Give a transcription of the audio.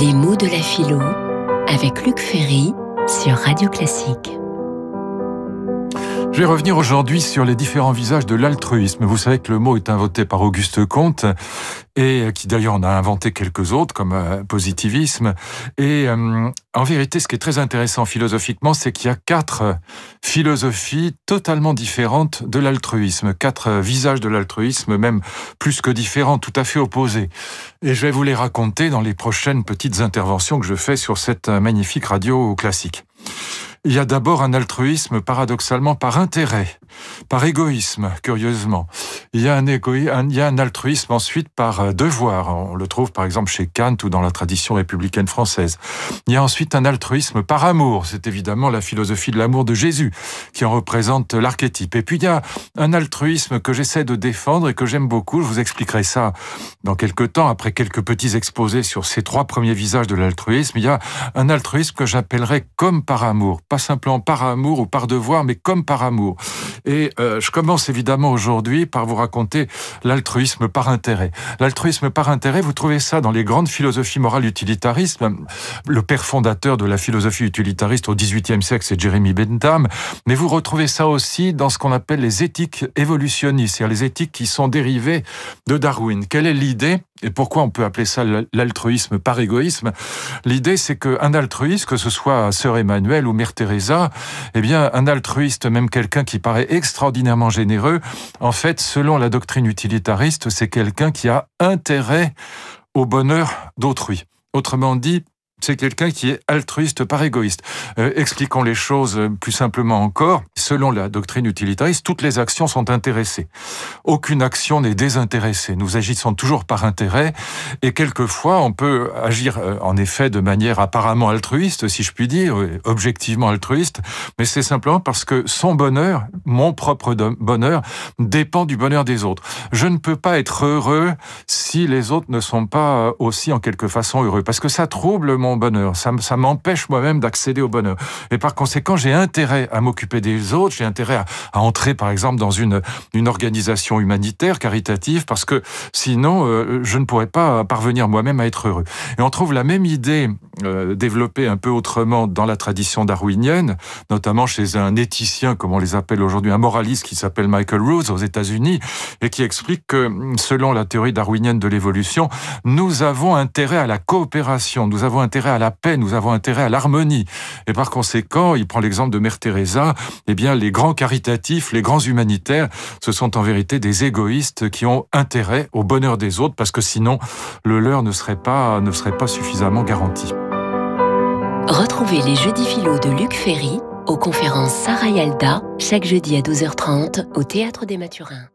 Les mots de la philo avec Luc Ferry sur Radio Classique. Je vais revenir aujourd'hui sur les différents visages de l'altruisme. Vous savez que le mot est inventé par Auguste Comte et qui d'ailleurs en a inventé quelques autres comme euh, positivisme. Et euh, en vérité, ce qui est très intéressant philosophiquement, c'est qu'il y a quatre philosophies totalement différentes de l'altruisme, quatre visages de l'altruisme, même plus que différents, tout à fait opposés. Et je vais vous les raconter dans les prochaines petites interventions que je fais sur cette magnifique radio classique. Il y a d'abord un altruisme paradoxalement par intérêt, par égoïsme, curieusement. Il y a un, il y a un altruisme ensuite par euh, devoir. On le trouve par exemple chez Kant ou dans la tradition républicaine française. Il y a ensuite un altruisme par amour. C'est évidemment la philosophie de l'amour de Jésus qui en représente l'archétype. Et puis il y a un altruisme que j'essaie de défendre et que j'aime beaucoup. Je vous expliquerai ça dans quelques temps après quelques petits exposés sur ces trois premiers visages de l'altruisme. Il y a un altruisme que j'appellerais comme par amour simplement par amour ou par devoir, mais comme par amour. Et euh, je commence évidemment aujourd'hui par vous raconter l'altruisme par intérêt. L'altruisme par intérêt, vous trouvez ça dans les grandes philosophies morales utilitaristes. Le père fondateur de la philosophie utilitariste au XVIIIe siècle, c'est Jeremy Bentham. Mais vous retrouvez ça aussi dans ce qu'on appelle les éthiques évolutionnistes, c'est-à-dire les éthiques qui sont dérivées de Darwin. Quelle est l'idée et pourquoi on peut appeler ça l'altruisme par égoïsme? L'idée, c'est qu'un altruiste, que ce soit Sœur Emmanuel ou Mère Teresa, eh bien, un altruiste, même quelqu'un qui paraît extraordinairement généreux, en fait, selon la doctrine utilitariste, c'est quelqu'un qui a intérêt au bonheur d'autrui. Autrement dit, c'est quelqu'un qui est altruiste par égoïste. Euh, expliquons les choses plus simplement encore. Selon la doctrine utilitariste, toutes les actions sont intéressées. Aucune action n'est désintéressée. Nous agissons toujours par intérêt et quelquefois on peut agir euh, en effet de manière apparemment altruiste, si je puis dire, objectivement altruiste, mais c'est simplement parce que son bonheur, mon propre bonheur, dépend du bonheur des autres. Je ne peux pas être heureux si les autres ne sont pas aussi en quelque façon heureux, parce que ça trouble mon bonheur, ça, m'empêche moi-même d'accéder au bonheur. Et par conséquent, j'ai intérêt à m'occuper des autres, j'ai intérêt à, entrer par exemple dans une, une organisation humanitaire, caritative, parce que sinon, euh, je ne pourrais pas parvenir moi-même à être heureux. Et on trouve la même idée euh, développée un peu autrement dans la tradition darwinienne, notamment chez un éthicien, comme on les appelle aujourd'hui, un moraliste qui s'appelle Michael Rose aux États-Unis, et qui explique que selon la théorie darwinienne de l'évolution, nous avons intérêt à la coopération, nous avons intérêt à la paix, nous avons intérêt à l'harmonie. Et par conséquent, il prend l'exemple de Mère Teresa, eh bien, les grands caritatifs, les grands humanitaires, ce sont en vérité des égoïstes qui ont intérêt au bonheur des autres, parce que sinon, le leur ne serait pas, ne serait pas suffisamment garanti. Retrouvez les Jeudis philo de Luc Ferry aux conférences Sarah Yalda, chaque jeudi à 12h30 au Théâtre des Mathurins.